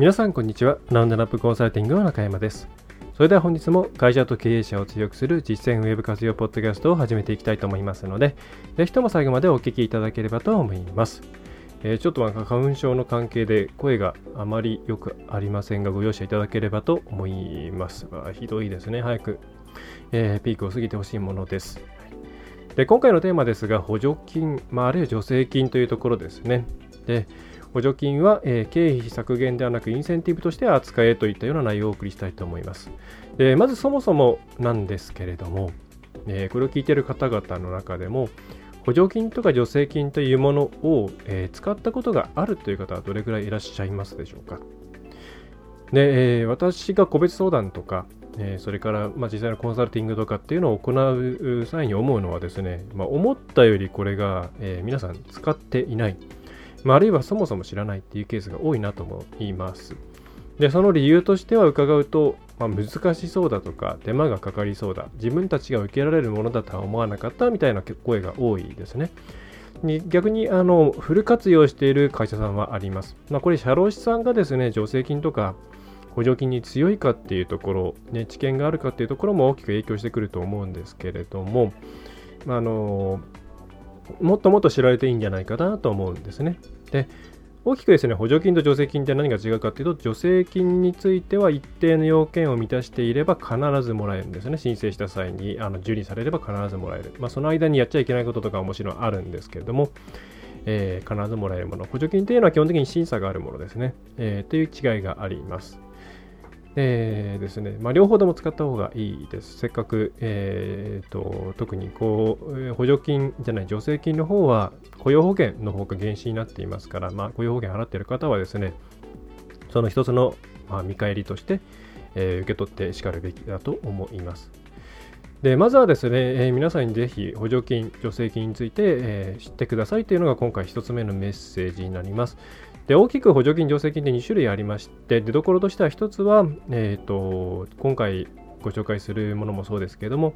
皆さんこんにちは。ラウンドナップコンサルティングの中山です。それでは本日も会社と経営者を強くする実践ウェブ活用ポッドキャストを始めていきたいと思いますのでぜひとも最後までお聞きいただければと思います。えー、ちょっとなんか花粉症の関係で声があまりよくありませんがご容赦いただければと思います。がひどいですね。早く、えー、ピークを過ぎてほしいものです。で今回のテーマですが補助金、まあ、あるいは助成金というところですね。で補助金は、え、経費削減ではなくインセンティブとして扱えといったような内容をお送りしたいと思いますでまずそもそもなんですけれども、え、これを聞いている方々の中でも補助金とか助成金というものを、え、使ったことがあるという方はどれくらいいらっしゃいますでしょうか？で、え、私が個別相談とか、え、それから、ま、実際のコンサルティングとかっていうのを行う際に思うのはですね、まあ、思ったよりこれが、え皆さん使っていない、まあ、あるいはそもそも知らないっていうケースが多いなと思います。で、その理由としては伺うと、まあ、難しそうだとか手間がかかりそうだ自分たちが受けられるものだとは思わなかったみたいな声が多いですね。に逆にあのフル活用している会社さんはあります。まあ、これ社労士さんがですね助成金とか補助金に強いかっていうところ、ね、知見があるかっていうところも大きく影響してくると思うんですけれども、あのもっともっと知られていいんじゃないかなと思うんですね。で大きくですね、補助金と助成金って何が違うかっていうと、助成金については一定の要件を満たしていれば必ずもらえるんですね。申請した際にあの受理されれば必ずもらえる。まあ、その間にやっちゃいけないこととかはもちろんあるんですけれども、えー、必ずもらえるもの。補助金というのは基本的に審査があるものですね。えー、という違いがあります。えー、ですね、まあ、両方とも使った方がいいです。せっかく、えーと、特にこう補助金じゃない助成金の方は雇用保険の方が原資になっていますから、まあ、雇用保険払っている方はですね、その一つの、まあ、見返りとして、えー、受け取ってしかるべきだと思います。でまずはですね、えー、皆さんにぜひ補助金、助成金について、えー、知ってくださいというのが今回1つ目のメッセージになります。で大きく補助金、助成金で2種類ありまして、出どころとしては1つは、えーと、今回ご紹介するものもそうですけれども、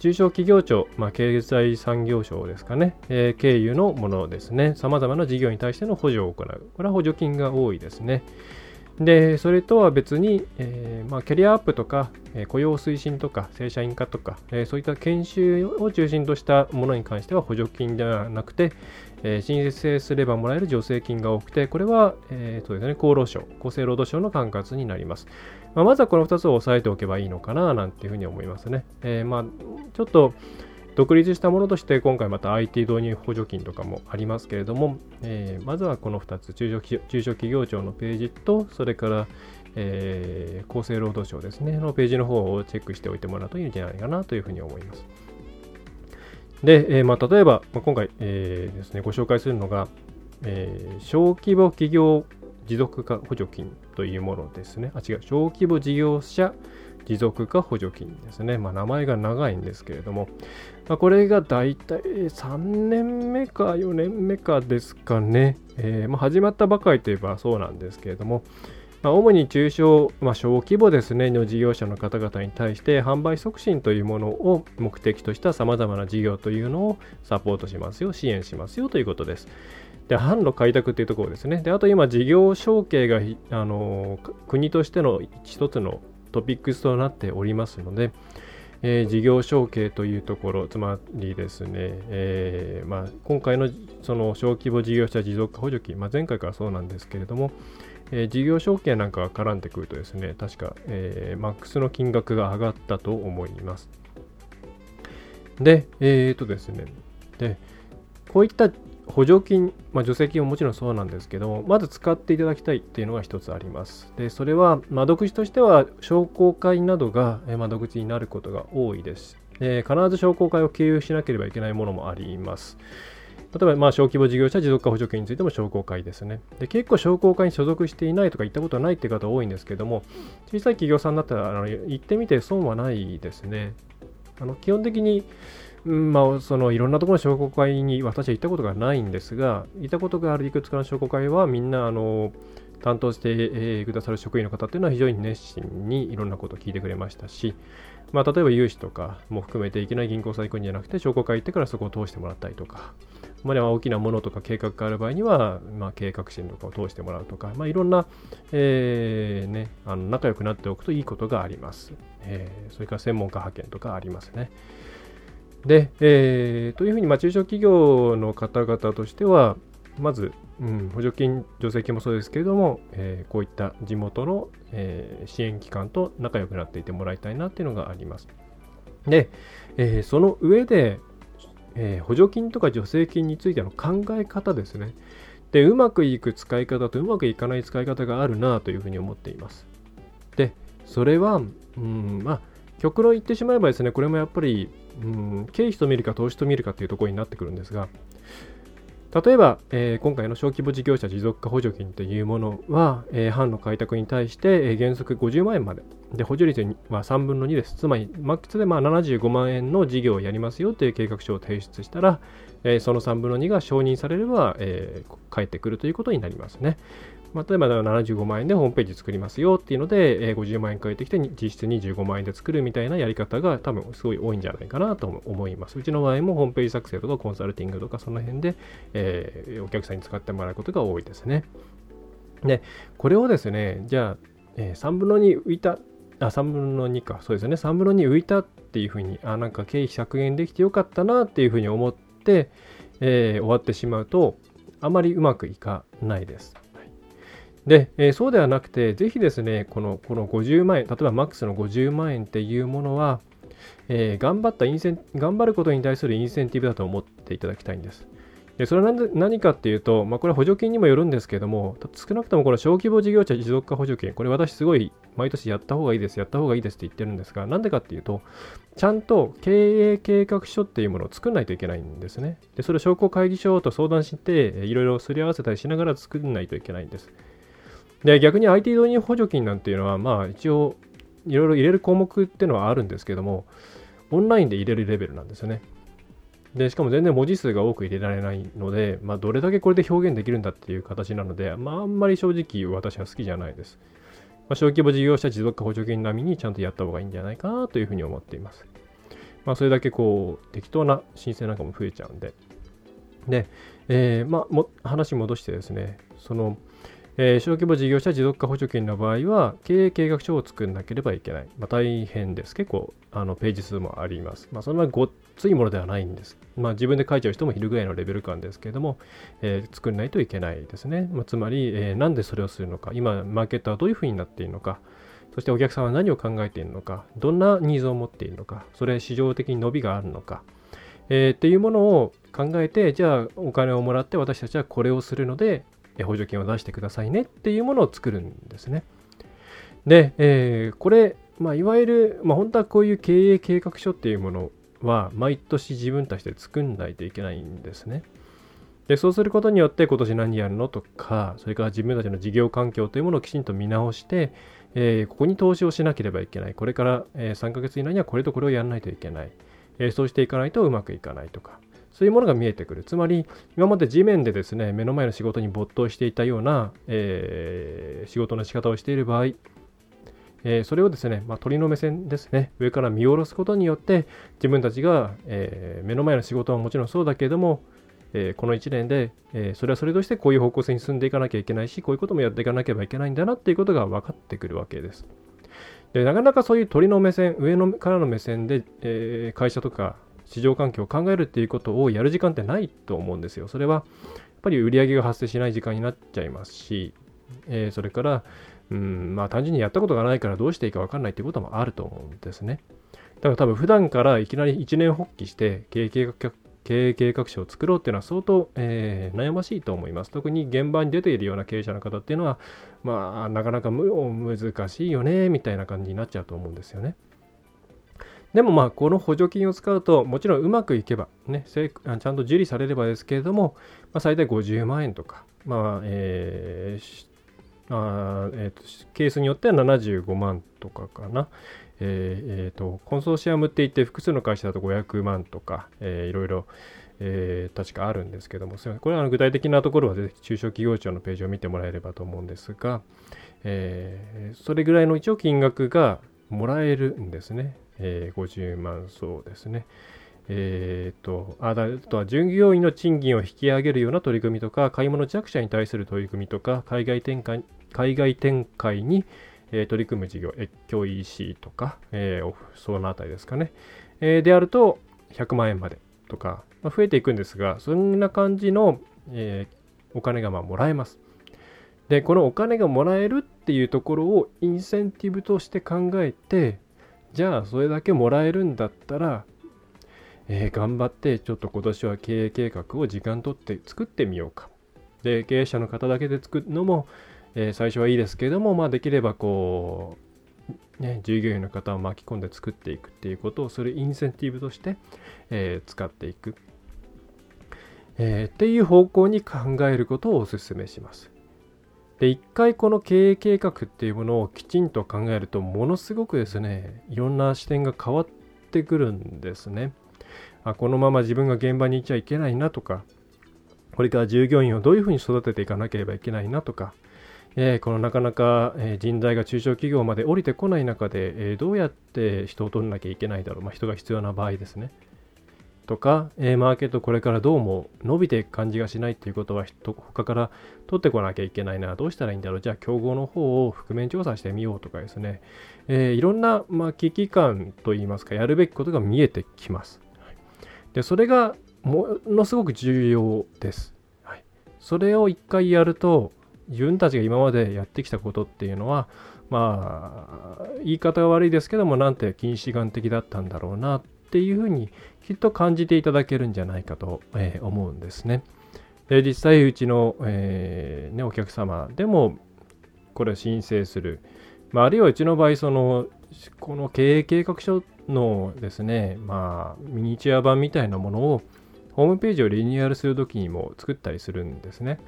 中小企業庁、まあ、経済産業省ですかね、えー、経由のものですね、さまざまな事業に対しての補助を行う。これは補助金が多いですね。で、それとは別に、えー、まあ、キャリアアップとか、えー、雇用推進とか、正社員化とか、えー、そういった研修を中心としたものに関しては補助金ではなくて、えー、申請すればもらえる助成金が多くて、これは、えーそうですね、厚労省、厚生労働省の管轄になります。まあ、まずはこの2つを押さえておけばいいのかな、なんていうふうに思いますね。えー、まあ、ちょっと、独立したものとして今回また IT 導入補助金とかもありますけれども、えー、まずはこの2つ中小、中小企業庁のページと、それから、えー、厚生労働省ですね、のページの方をチェックしておいてもらうといいんじゃないかなというふうに思います。で、えーまあ、例えば、まあ、今回、えー、ですね、ご紹介するのが、え、小規模企業持続化補助金というものですね。あ、違う、小規模事業者持続化補助金ですね。まあ、名前が長いんですけれども、まあ、これが大体3年目か4年目かですかね。えーまあ、始まったばかりといえばそうなんですけれども、まあ、主に中小、まあ、小規模ですね、の事業者の方々に対して販売促進というものを目的としたさまざまな事業というのをサポートしますよ、支援しますよということです。で、販路開拓というところですね。で、あと今、事業承継があの国としての一つのトピックスとなっておりますので、えー、事業承継というところ、つまりですね、えーまあ、今回のその小規模事業者持続化補助金、まあ、前回からそうなんですけれども、えー、事業承継なんかが絡んでくるとですね、確か、えー、マックスの金額が上がったと思います。で、えっ、とですね、で、こういった補助金、まあ、助成金ももちろんそうなんですけどまず使っていただきたいっていうのが一つあります。で、それは窓口としては商工会などが窓口になることが多いです。で必ず商工会を経由しなければいけないものもあります。例えばまあ小規模事業者持続化補助金についても商工会ですね。で結構商工会に所属していないとか行ったことはないって方多いんですけども、小さい企業さんだったらあの行ってみて損はないですね。あの基本的に、うんまあ、そのいろんなところの商工会に私は行ったことがないんですが、行ったことがあるいくつかの商工会はみんなあの担当してくださる職員の方っていうのは非常に熱心にいろんなことを聞いてくれましたし、まあ、例えば融資とかも含めていきなり銀行さん行くんじゃなくて商工会行ってからそこを通してもらったりとか、まあ、大きなものとか計画がある場合には、まあ、計画心とかを通してもらうとか、まあ、いろんな、えーね、あの仲良くなっておくといいことがあります。えー、それから専門家派遣とかありますね。で、えー、というふうに、ま、中小企業の方々としては、まず、うん、補助金、助成金もそうですけれども、えー、こういった地元の、えー、支援機関と仲良くなっていてもらいたいなっていうのがあります。で、えー、その上で、え補助金とか助成金についての考え方ですね。で、うまくいく使い方とうまくいかない使い方があるなというふうに思っています。で、それは、うん、まあ、極論言ってしまえばですね、これもやっぱり、うん、経費と見るか投資と見るかっていうところになってくるんですが、例えば、えー、今回の小規模事業者持続化補助金というものは、えー、班の開拓に対して、えー、原則50万円まで。で、補助率は3分の2です。つまり、マックスでまあ75万円の事業をやりますよという計画書を提出したら、えー、その3分の2が承認されれば、えー、返ってくるということになりますね。まあ、例えば75万円でホームページ作りますよっていうので、えー、50万円返ってきて実質25万円で作るみたいなやり方が多分すごい多いんじゃないかなと思います。うちの場合もホームページ作成とかコンサルティングとかその辺で、えー、お客さんに使ってもらうことが多いですね。で、これをですね、じゃあ、えー、3分の2浮いた、あ、3分の2か、そうですね、3分の2浮いたっていうふうに、あ、なんか経費削減できてよかったなっていうふうに思って、えー、終わってしまうと、あまりうまくいかないです。で、えー、そうではなくて、ぜひですね、このこの50万円、例えばマックスの50万円っていうものは、えー、頑張ったインセン頑張ることに対するインセンティブだと思っていただきたいんです。でそれは何かっていうと、まあ、これは補助金にもよるんですけども、少なくともこの小規模事業者持続化補助金、これ私すごい毎年やった方がいいです、やった方がいいですって言ってるんですが、なんでかっていうと、ちゃんと経営計画書っていうものを作らないといけないんですね。で、それを商工会議所と相談して、いろいろすり合わせたりしながら作らないといけないんです。で、逆に IT 導入補助金なんていうのは、まあ一応、いろいろ入れる項目っていうのはあるんですけども、オンラインで入れるレベルなんですよね。で、しかも全然文字数が多く入れられないので、まあ、どれだけこれで表現できるんだっていう形なので、まあ、あんまり正直私は好きじゃないです。まあ、小規模事業者持続化補助金並みにちゃんとやった方がいいんじゃないかなというふうに思っています。まあ、それだけこう、適当な申請なんかも増えちゃうんで。で、えー、まあ、も話戻してですね、その、えー、小規模事業者持続化補助金の場合は、経営計画書を作らなければいけない。まあ、大変です。結構、あのページ数もあります。まあ、そんなごっついものではないんです。まあ、自分で書いちゃう人もいるぐらいのレベル感ですけれども、えー、作らないといけないですね。まあ、つまり、えー、なんでそれをするのか、今、マーケットはどういうふうになっているのか、そしてお客さんは何を考えているのか、どんなニーズを持っているのか、それ市場的に伸びがあるのか、えー、っていうものを考えて、じゃあお金をもらって私たちはこれをするので、補助金を出してくださいねっていうものを作るんですね。で、えー、これ、まあ、いわゆる、まあ、本当はこういう経営計画書っていうものは毎年自分たちで作んないといけないんですね。でそうすることによって今年何やるのとか、それから自分たちの事業環境というものをきちんと見直して、えー、ここに投資をしなければいけない。これから、え、3ヶ月以内にはこれとこれをやらないといけない。えー、そうしていかないとうまくいかないとか。そういうものが見えてくる。つまり、今まで地面でですね、目の前の仕事に没頭していたような、えー、仕事の仕方をしている場合、えー、それをですね、まあ、鳥の目線ですね、上から見下ろすことによって、自分たちが、えー、目の前の仕事はもちろんそうだけれども、えー、この1年で、え、それはそれとしてこういう方向性に進んでいかなきゃいけないし、こういうこともやっていかなければいけないんだなっていうことが分かってくるわけです。でなかなかそういう鳥の目線、上のからの目線で、え、会社とか市場環境を考えるっていうことをやる時間ってないと思うんですよ。それはやっぱり売り上げが発生しない時間になっちゃいますし、えー、それから、うん、まあ単純にやったことがないからどうしていいか分かんないっていうこともあると思うんですね。だから多分普段からいきなり一年発起して経営計画経営計画書を作ろうっていうのは相当、えー、悩ましいと思います。特に現場に出ているような経営者の方っていうのは、まあ、なかなか難しいよね、みたいな感じになっちゃうと思うんですよね。でもまあこの補助金を使うともちろんうまくいけばねちゃんと受理されればですけれども、まあ、最大50万円とかまあえーあえーと、ケースによっては75万とかかな、えーえーと、コンソーシアムって言って複数の会社だと500万とか、えー、いろいろ、えー、確かあるんですけどもこれは具体的なところは中小企業庁のページを見てもらえればと思うんですが、えー、それぐらいの一応金額がもらえるんですね、えー、50万そうですね。えーと、あとは従業員の賃金を引き上げるような取り組みとか、買い物弱者に対する取り組みとか、海外展開海外展開に、えー、取り組む事業、越境 EC とか、えー、そのあたりですかね、えー、であると100万円までとか、まあ、増えていくんですが、そんな感じの、えお金がまあもらえます。で、このお金がもらえるっていうところをインセンティブとして考えて、じゃあそれだけもらえるんだったら、えー、頑張ってちょっと今年は経営計画を時間とって作ってみようか。で、経営者の方だけで作るのも、えー、最初はいいですけども、まあ、できればこう、ね、従業員の方を巻き込んで作っていくっていうことをするインセンティブとして、えー、使っていく、え、っていう方向に考えることをお勧めします。で、一回この経営計画っていうものをきちんと考えると、ものすごくですね、いろんな視点が変わってくるんですね。あこのまま自分が現場に行っちゃいけないなとか、これから従業員をどういうふうに育てていかなければいけないなとか、えー、このなかなか、え、人材が中小企業まで降りてこない中で、えー、どうやって人を取らなきゃいけないだろう、まあ、人が必要な場合ですね。とか、えマーケットこれからどうも伸びていく感じがしないっていうことは他から取ってこなきゃいけないな、どうしたらいいんだろう、じゃあ競合の方を覆面調査してみようとかですね、えいろんな、まあ、危機感といいますか、やるべきことが見えてきます。で、それがものすごく重要です。はい、それを一回やると、自分たちが今までやってきたことっていうのは、まあ、言い方が悪いですけども、なんて近視眼的だったんだろうなっていうふうにきっと感じていただけるんじゃないかと、え、思うんですね。で実際、うちの、えーね、お客様でもこれを申請する。まあ、あるいはうちの場合、その、この経営計画書のですね、まあ、ミニチュア版みたいなものを、ホームページをリニューアルするときにも作ったりするんですね。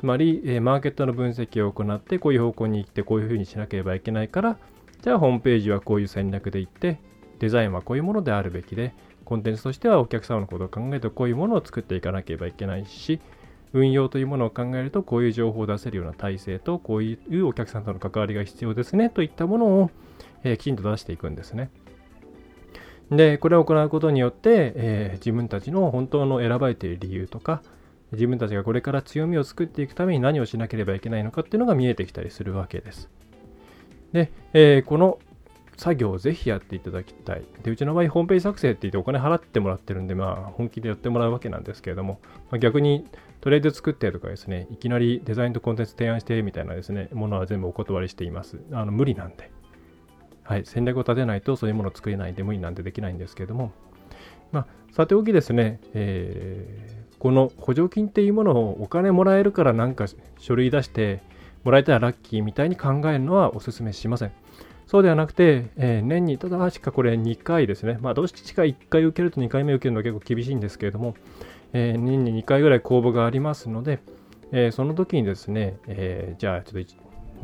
つまり、え、マーケットの分析を行って、こういう方向に行って、こういうふうにしなければいけないから、じゃあホームページはこういう戦略で行って、デザインはこういうものであるべきで、コンテンツとしてはお客様のことを考えるとこういうものを作っていかなければいけないし、運用というものを考えるとこういう情報を出せるような体制とこういうお客さんとの関わりが必要ですねといったものを、え、きちんと出していくんですね。で、これを行うことによって、えー、自分たちの本当の選ばれている理由とか、自分たちがこれから強みを作っていくために何をしなければいけないのかっていうのが見えてきたりするわけです。で、えー、この作業をぜひやっていただきたい。で、うちの場合、ホームページ作成って言ってお金払ってもらってるんで、まあ、本気でやってもらうわけなんですけれども、まあ、逆にトレード作ってとかですね、いきなりデザインとコンテンツ提案してみたいなですね、ものは全部お断りしています。あの無理なんで。はい、戦略を立てないとそういうものを作れないんで無理なんでできないんですけれども、まあ、さておきですね、えーこの補助金っていうものをお金もらえるからなんか書類出してもらえたらラッキーみたいに考えるのはお勧めしません。そうではなくて、えー、年にただしかこれ2回ですね。まあ、どうしてか1回受けると2回目受けるのは結構厳しいんですけれども、えー、年に2回ぐらい公募がありますので、えー、その時にですね、えじゃあちょっと、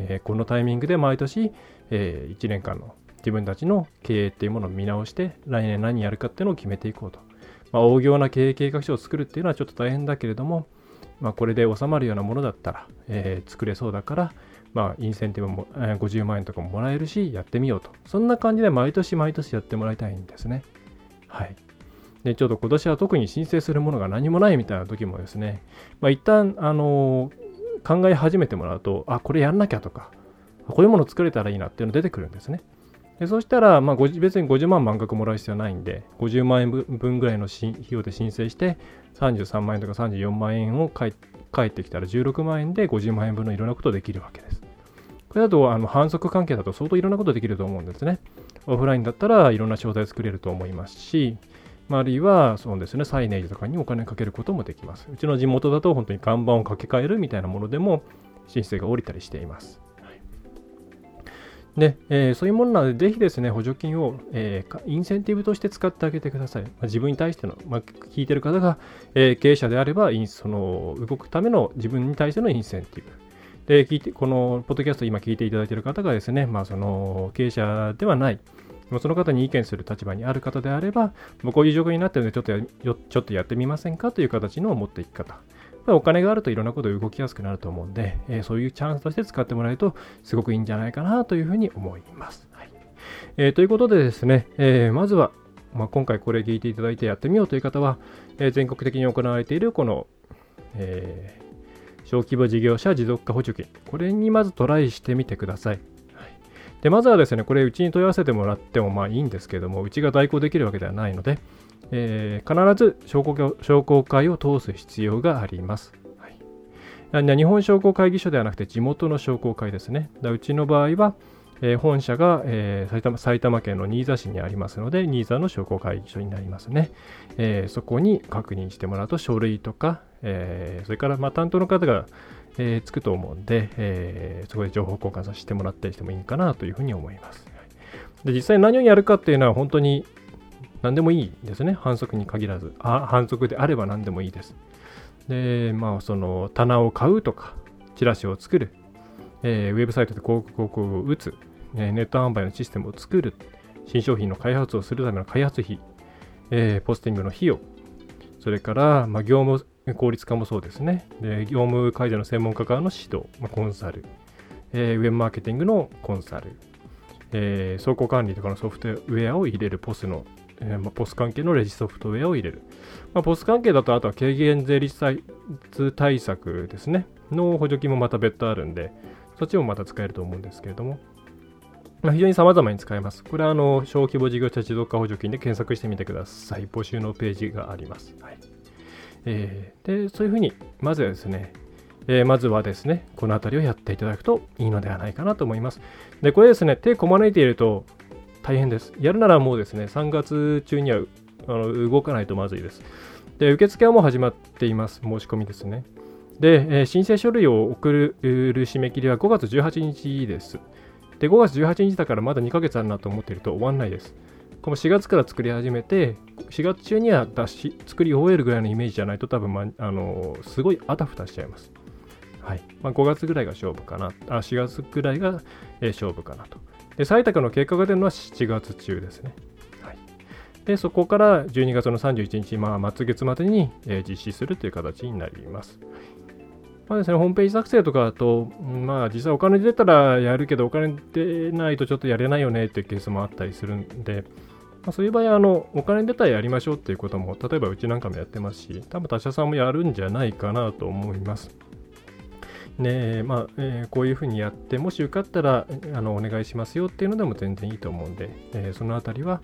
えこのタイミングで毎年、え1年間の自分たちの経営っていうものを見直して、来年何やるかっていうのを決めていこうと。まあ、大行な経営計画書を作るっていうのはちょっと大変だけれども、まあ、これで収まるようなものだったら、え、作れそうだから、まあ、インセンティブも、えー、50万円とかももらえるし、やってみようと。そんな感じで毎年毎年やってもらいたいんですね。はい。で、ちょっと今年は特に申請するものが何もないみたいな時もですね、まあ、一旦、あのー、考え始めてもらうと、あ、これやんなきゃとか、こういうもの作れたらいいなっていうの出てくるんですね。でそしたら、まあ、別に50万満額もらう必要ないんで、50万円分ぐらいの費用で申請して、33万円とか34万円を返ってきたら16万円で50万円分のいろんなことできるわけです。これだとあの反則関係だと相当いろんなことできると思うんですね。オフラインだったらいろんな商材作れると思いますし、まあるいはそうですね、サイネージとかにお金かけることもできます。うちの地元だと本当に看板を掛け替えるみたいなものでも申請が下りたりしています。で、えー、そういうものなので、ぜひですね、補助金を、えー、インセンティブとして使ってあげてください。まあ、自分に対しての、まあ、聞いてる方が、えー、経営者であれば、その動くための自分に対してのインセンティブ。で、聞いて、このポッドキャスト今聞いていただいている方がですね、まあ、その経営者ではない、その方に意見する立場にある方であれば、もうこういう状況になってるのでちょっと、ちょっとやってみませんか？という形の持っていき方。お金があるといろんなこと動きやすくなると思うんで、えー、そういうチャンスとして使ってもらえるとすごくいいんじゃないかなというふうに思います。はいえー、ということでですね、えー、まずは、まあ、今回これ聞いていただいてやってみようという方は、え全国的に行われているこの、え小規模事業者持続化補助金、これにまずトライしてみてください。でまずはですね、これ、うちに問い合わせてもらってもまあいいんですけども、うちが代行できるわけではないので、えー、必ず商工商工会を通す必要があります。はい、日本商工会議所ではなくて地元の商工会ですね。うちの場合は、えー、本社が、えー、埼玉埼玉県の新座市にありますので、新座の商工会議所になりますね。えー、そこに確認してもらうと書類とか、えそれからまあ担当の方が、えつくと思うんで、えそこで情報交換させてもらったりしてもいいかなというふうに思います。で実際何をやるかっていうのは本当に何でもいいですね。反則に限らず。あ反則であれば何でもいいです。で、まあ、その棚を買うとか、チラシを作る、えー、ウェブサイトで広告を打つ、えー、ネット販売のシステムを作る、新商品の開発をするための開発費、えー、ポスティングの費用、それから、まあ、業務効率化もそうですね。で業務改善の専門家からの指導、まあ、コンサル、えー、ウェブマーケティングのコンサル、えー、倉庫管理とかのソフトウェアを入れるポスのえーまあ、ポス関係のレジソフトウェアを入れる。まあ、ポス関係だと、あとは軽減税率対策ですね。の補助金もまた別途あるんで、そっちもまた使えると思うんですけれども、まあ、非常に様々に使えます。これはあの小規模事業者持続化補助金で検索してみてください。募集のページがあります。はいえー、でそういうふうに、まずはですね、えー、まずはですね、この辺りをやっていただくといいのではないかなと思います。で、これですね、手こまねいていると、大変です。やるならもうですね、3月中にはあの動かないとまずいです。で、受付はもう始まっています。申し込みですね。で、えー、申請書類を送る締め切りは5月18日です。で、5月18日だからまだ2ヶ月あるなと思っていると終わんないです。この4月から作り始めて、4月中には出し作り終えるぐらいのイメージじゃないと多分、まあのすごいあたふたしちゃいます。はいまあ、5月ぐらいが勝負かな。あ4月ぐらいが、えー、勝負かなと。で、採択の結果が出るのは7月中ですね。はい、で、そこから12月の31日、まあ、末月までに、えー、実施するという形になります。まあですね、ホームページ作成とかだと、まあ実際お金出たらやるけど、お金出ないとちょっとやれないよねっていうケースもあったりするんで、まあ、そういう場合はあの、お金出たらやりましょうっていうことも、例えばうちなんかもやってますし、多分他社さんもやるんじゃないかなと思います。ねまあえー、こういうふうにやって、もし受かったらあのお願いしますよっていうのでも全然いいと思うんで、えー、そのあたりは、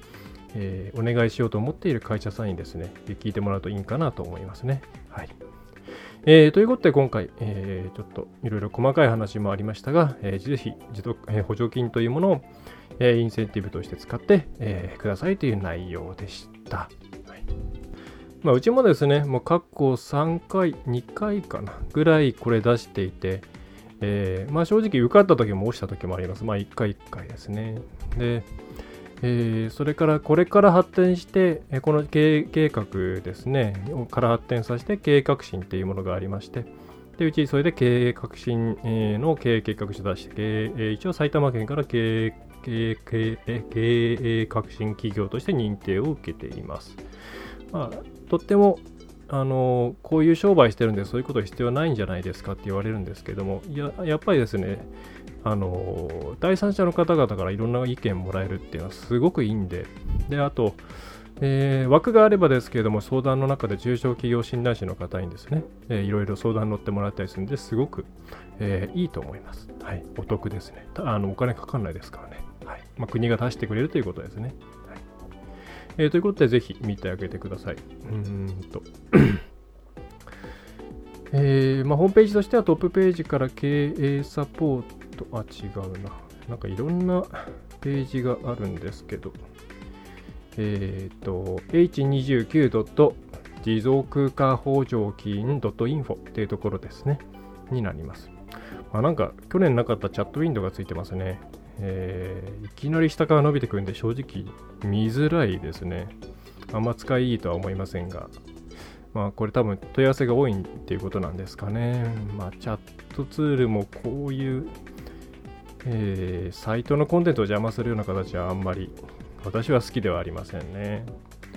えー、お願いしようと思っている会社さんにですね、聞いてもらうといいかなと思いますね。はい。えー、ということで今回、えー、ちょっといろいろ細かい話もありましたが、えー、ぜひ持続、えー、補助金というものを、えー、インセンティブとして使って、えー、くださいという内容でした。まあ、うちもですね、もう過去3回、2回かな、ぐらいこれ出していて、えー、まあ正直受かった時も落ちた時もあります。まあ1回1回ですね。で、えー、それからこれから発展して、この経営計画ですね、から発展させて経営革新っていうものがありまして、でうちそれで経営革新の経営計画書出して、一応埼玉県から経営経営経営革新企業として認定を受けています。まあとってもあのこういう商売してるんでそういうこと必要ないんじゃないですかって言われるんですけどもややっぱりですねあの第三者の方々からいろんな意見もらえるっていうのはすごくいいんでであと、えー、枠があればですけれども相談の中で中小企業診断士の方にですね、えー、いろいろ相談乗ってもらったりするんですごく、えー、いいと思います、はい、お得ですね。あのお金かかんないですからね、はい。まあ、国が出してくれるということですね。えー、ということで、ぜひ見てあげてください。うんと えーまあ、ホームページとしてはトップページから経営サポート、あ、違うな。なんかいろんなページがあるんですけど、えっ、ー、と、h29. 持続化補助金 .info っていうところですね。になります。まあ、なんか去年なかったチャットウィンドウがついてますね。えー、いきなり下から伸びてくるんで正直見づらいですね。あんま使いいいとは思いませんが、まあこれ多分問い合わせが多いっていうことなんですかね。まあチャットツールもこういう、えー、サイトのコンテンツを邪魔するような形はあんまり私は好きではありませんね。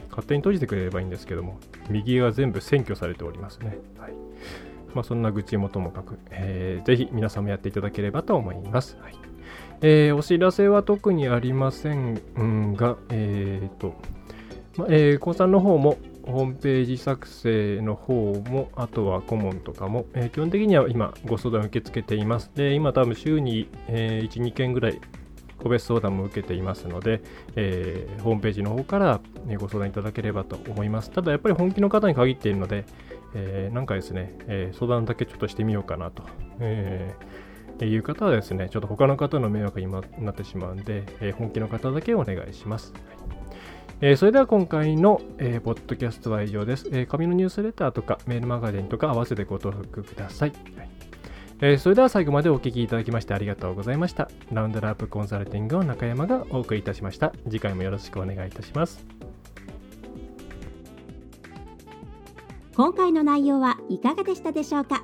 勝手に閉じてくれればいいんですけども、右が全部占拠されておりますね。はい。まあそんな愚痴もともかく、えー、ぜひ皆さんもやっていただければと思います。はい。えー、お知らせは特にありませんが、え、ー、と、ま、えー、高3の方もホームページ作成の方も、あとは顧問とかも、えー、基本的には今ご相談受け付けています。で、今多分週に、えー、1、2件ぐらい個別相談も受けていますので、えー、ホームページの方からご相談いただければと思います。ただやっぱり本気の方に限っているので、えー、なんかですね、え、相談だけちょっとしてみようかなと。えー、いう方はですね、ちょっと他の方の迷惑になってしまうんで、えー、本気の方だけお願いします。はいえー、それでは今回の、えー、ポッドキャストは以上です、えー、紙のニュースレターとかメールマガジンとか合わせてご登録ください。はいえー、それでは最後までお聴きいただきましてありがとうございました。ラウンドラップコンサルティングの中山がお送りいたしました。次回もよろしくお願いいたします。今回の内容はいかがでしたでしょうか？